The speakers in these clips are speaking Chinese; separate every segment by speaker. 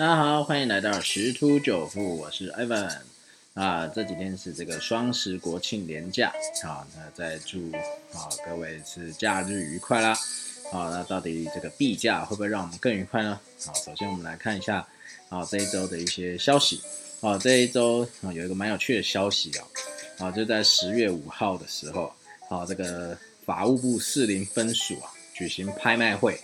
Speaker 1: 大家好，欢迎来到十突九富，我是 Evan 啊。这几天是这个双十国庆连假啊，那再祝啊各位是假日愉快啦。好，那到底这个币价会不会让我们更愉快呢？好，首先我们来看一下啊这一周的一些消息啊，这一周啊有一个蛮有趣的消息啊，啊就在十月五号的时候，啊这个法务部士林分署啊举行拍卖会，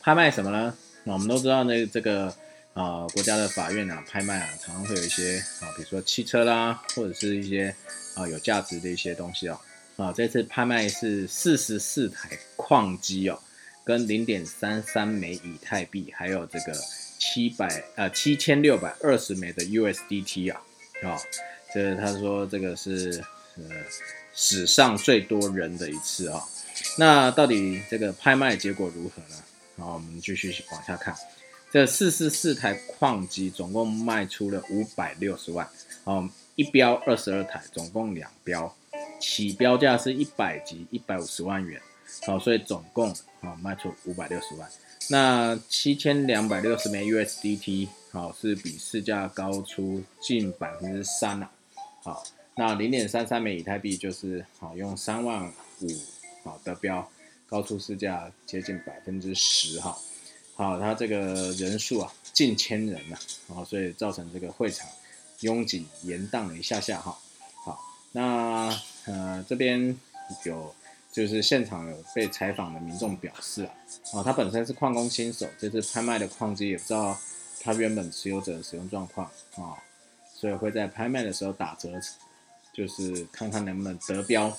Speaker 1: 拍卖什么呢？那我们都知道那这个。啊，国家的法院啊，拍卖啊，常常会有一些啊，比如说汽车啦，或者是一些啊有价值的一些东西哦。啊，这次拍卖是四十四台矿机哦，跟零点三三枚以太币，还有这个七百呃七千六百二十枚的 USDT 啊，啊，这他说这个是呃史上最多人的一次啊。那到底这个拍卖结果如何呢？好，我们继续往下看。这四十四台矿机总共卖出了五百六十万，哦，一标二十二台，总共两标，起标价是一百级一百五十万元，好，所以总共啊卖出五百六十万。那七千两百六十枚 USDT，好是比市价高出近百分之三了，好，那零点三三枚以太币就是好用三万五好的标，高出市价接近百分之十哈。好，他这个人数啊，近千人呐，啊，所以造成这个会场拥挤延宕了一下下哈。好，那呃这边有就是现场有被采访的民众表示啊，啊，他本身是矿工新手，这次拍卖的矿机也不知道他原本持有者的使用状况啊，所以会在拍卖的时候打折，就是看看能不能得标，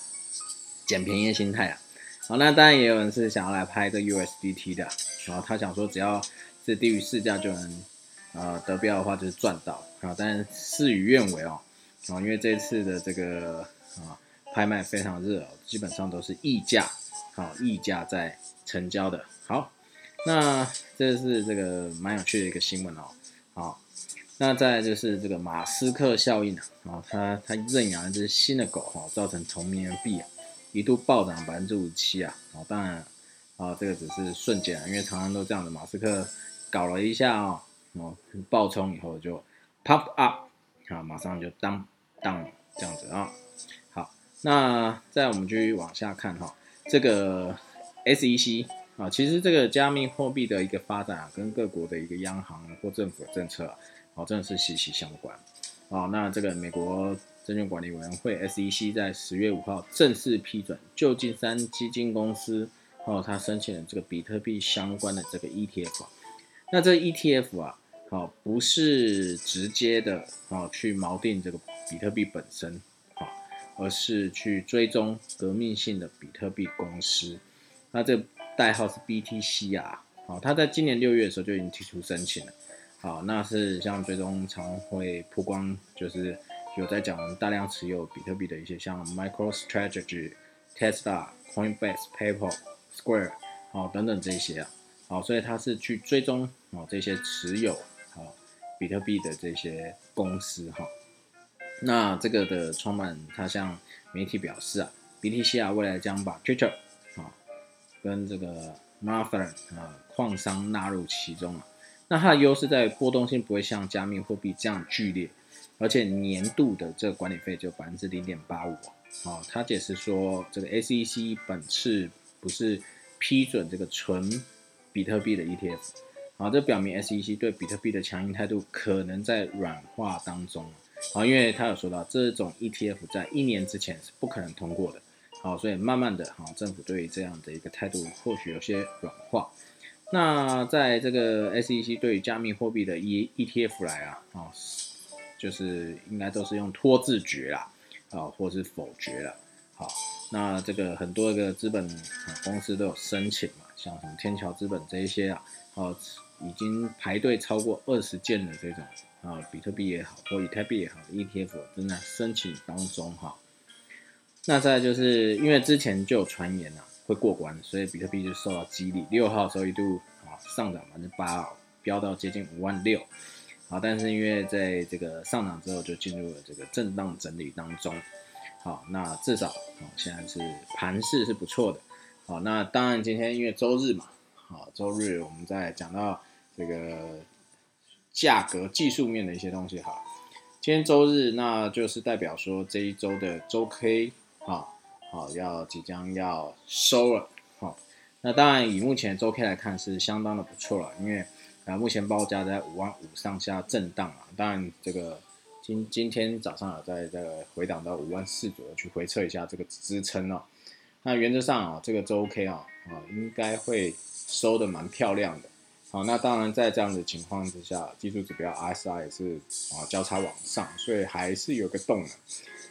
Speaker 1: 捡便宜的心态啊。好，那当然也有人是想要来拍这 USDT 的。然后他想说，只要是低于市价就能，呃，得标的话就是赚到啊。但事与愿违哦，啊，因为这次的这个啊拍卖非常热，基本上都是溢价，好溢价在成交的。好，那这是这个蛮有趣的一个新闻哦。好，那再就是这个马斯克效应啊，啊，他他认养一只新的狗哈，造成同名人币啊一度暴涨百分之五十七啊。啊，当然。啊，这个只是瞬间啊，因为常常都这样的。马斯克搞了一下啊，哦，爆冲以后就 pop up，啊，马上就 down down 这样子啊。好，那再我们继续往下看哈，这个 SEC 啊，其实这个加密货币的一个发展啊，跟各国的一个央行或政府的政策啊，哦，真的是息息相关。啊，那这个美国证券管理委员会 SEC 在十月五号正式批准旧金山基金公司。哦，他申请了这个比特币相关的这个 ETF，那这 ETF 啊，好不是直接的啊去锚定这个比特币本身，好，而是去追踪革命性的比特币公司，那这代号是 BTC 啊，好，他在今年六月的时候就已经提出申请了，好，那是像追踪常会曝光，就是有在讲大量持有比特币的一些像 MicroStrategy、Tesla、Coinbase、PayPal。Square，好，等等这些啊，好，所以他是去追踪哦这些持有好比特币的这些公司哈。那这个的创办人他向媒体表示啊，BTC 啊未来将把 Twitter 啊跟这个 Marathon 啊矿商纳入其中啊。那它的优势在波动性不会像加密货币这样剧烈，而且年度的这个管理费就百分之零点八五啊。他解释说，这个 SEC 本次不是批准这个纯比特币的 ETF，啊，这表明 SEC 对比特币的强硬态度可能在软化当中，啊，因为他有说到这种 ETF 在一年之前是不可能通过的，好，所以慢慢的，哈，政府对于这样的一个态度或许有些软化。那在这个 SEC 对于加密货币的 E ETF 来啊，啊，就是应该都是用拖字诀啦，啊，或是否决了，好。那这个很多个资本公司都有申请嘛，像什么天桥资本这一些啊，哦，已经排队超过二十件的这种啊，比特币也好，或以太币也好 ETF 正在申请当中哈。那再就是因为之前就有传言啊会过关，所以比特币就受到激励，六号时候一度啊上涨百分之八，飙到接近五万六，啊，但是因为在这个上涨之后就进入了这个震荡整理当中。好，那至少哦，现在是盘势是不错的。好，那当然今天因为周日嘛，好，周日我们在讲到这个价格技术面的一些东西好。今天周日，那就是代表说这一周的周 K 啊，好要即将要收了，好，那当然以目前周 K 来看是相当的不错了，因为啊目前报价在五万五上下震荡啊，当然这个今今天早上有在这个回档到五万四左右去回测一下这个支撑哦，那原则上啊这个周 K 啊啊应该会收的蛮漂亮的。好，那当然在这样的情况之下，技术指标 RSI 也是啊交叉往上，所以还是有个动能。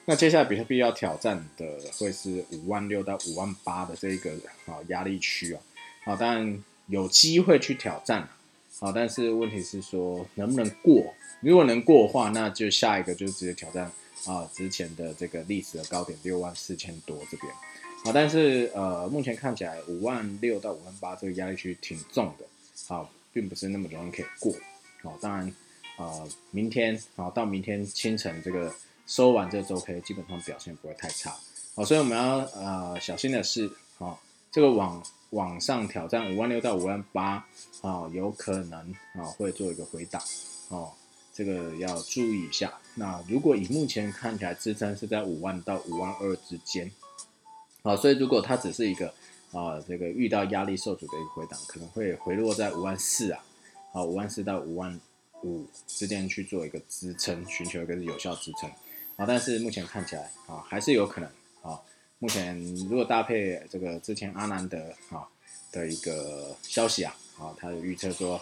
Speaker 1: 那接下来比特币要挑战的会是五万六到五万八的这个啊压力区啊，好，当然有机会去挑战，好，但是问题是说能不能过？如果能过的话，那就下一个就直接挑战啊之前的这个历史的高点六万四千多这边，好，但是呃目前看起来五万六到五万八这个压力区挺重的。啊，并不是那么容易可以过，哦，当然，呃，明天啊，到明天清晨这个收完这周 K，基本上表现不会太差，哦，所以我们要呃小心的是，哦，这个往往上挑战五万六到五万八，啊，有可能啊会做一个回档，哦，这个要注意一下。那如果以目前看起来支撑是在五万到五万二之间，啊，所以如果它只是一个。啊，这个遇到压力受阻的一个回档，可能会回落在五万四啊，好，五万四到五万五之间去做一个支撑，寻求一个有效支撑，啊，但是目前看起来啊，还是有可能啊，目前如果搭配这个之前阿南德啊的一个消息啊，啊，他有预测说，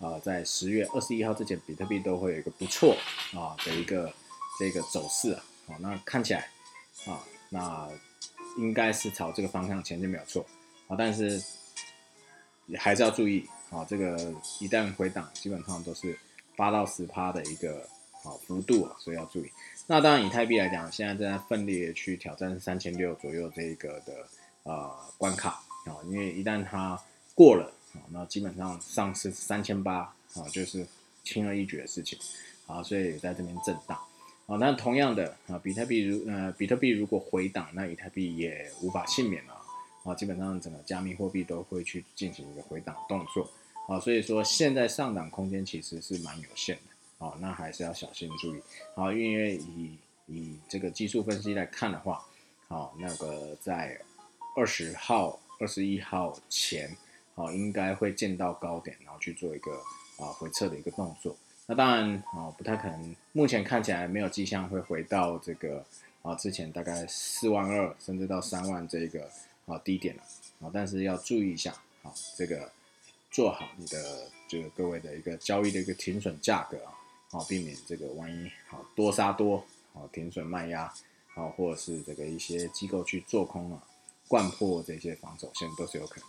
Speaker 1: 啊，在十月二十一号之前，比特币都会有一个不错啊的一个这个走势啊，好，那看起来啊，那。应该是朝这个方向前进没有错啊，但是还是要注意啊，这个一旦回档，基本上都是八到十趴的一个啊幅度啊，所以要注意。那当然以太币来讲，现在正在奋力去挑战三千六左右这一个的呃关卡啊，因为一旦它过了啊，那基本上上市三千八啊，就是轻而易举的事情啊，所以在这边震荡。啊，那同样的啊，比特币如呃，比特币如果回档，那以太币也无法幸免了啊。基本上整个加密货币都会去进行一个回档动作啊，所以说现在上档空间其实是蛮有限的哦，那还是要小心注意好，因为以以这个技术分析来看的话，好，那个在二十号、二十一号前，好，应该会见到高点，然后去做一个啊回撤的一个动作。那当然啊，不太可能。目前看起来没有迹象会回到这个啊之前大概四万二甚至到三万这个啊低点了啊。但是要注意一下啊，这个做好你的这个各位的一个交易的一个停损价格啊，好，避免这个万一好多杀多好停损卖压好，或者是这个一些机构去做空啊，灌破这些防守线都是有可能。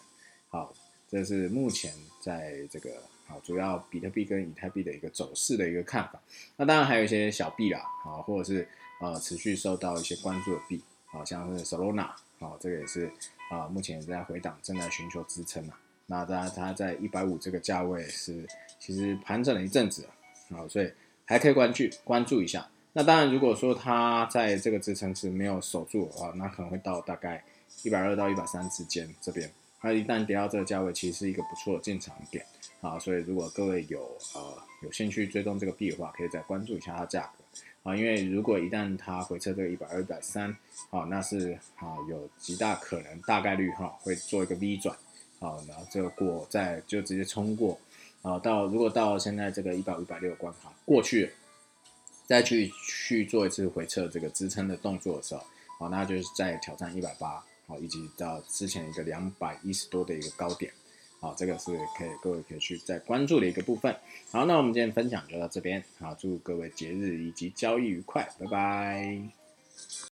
Speaker 1: 好，这是目前在这个。好，主要比特币跟以太币的一个走势的一个看法。那当然还有一些小币啦，好，或者是呃持续受到一些关注的币，好，像是 Solana，好，这个也是啊，目前在回档，正在寻求支撑啊。那当然它在一百五这个价位是其实盘整了一阵子，啊，好所以还可以关注关注一下。那当然如果说它在这个支撑是没有守住的话，那可能会到大概一百二到一百三之间这边。那一旦跌到这个价位，其实是一个不错的进场点。啊，所以如果各位有呃有兴趣追踪这个币的话，可以再关注一下它价格啊，因为如果一旦它回撤这个一百二、一百三，啊，那是啊有极大可能大概率哈会做一个 V 转，啊，然后这个过再就直接冲过，好，到如果到现在这个一百五、一百六关卡过去，再去去做一次回撤这个支撑的动作的时候，好，那就是在挑战一百八，好，以及到之前一个两百一十多的一个高点。好，这个是可以各位可以去再关注的一个部分。好，那我们今天分享就到这边。好，祝各位节日以及交易愉快，拜拜。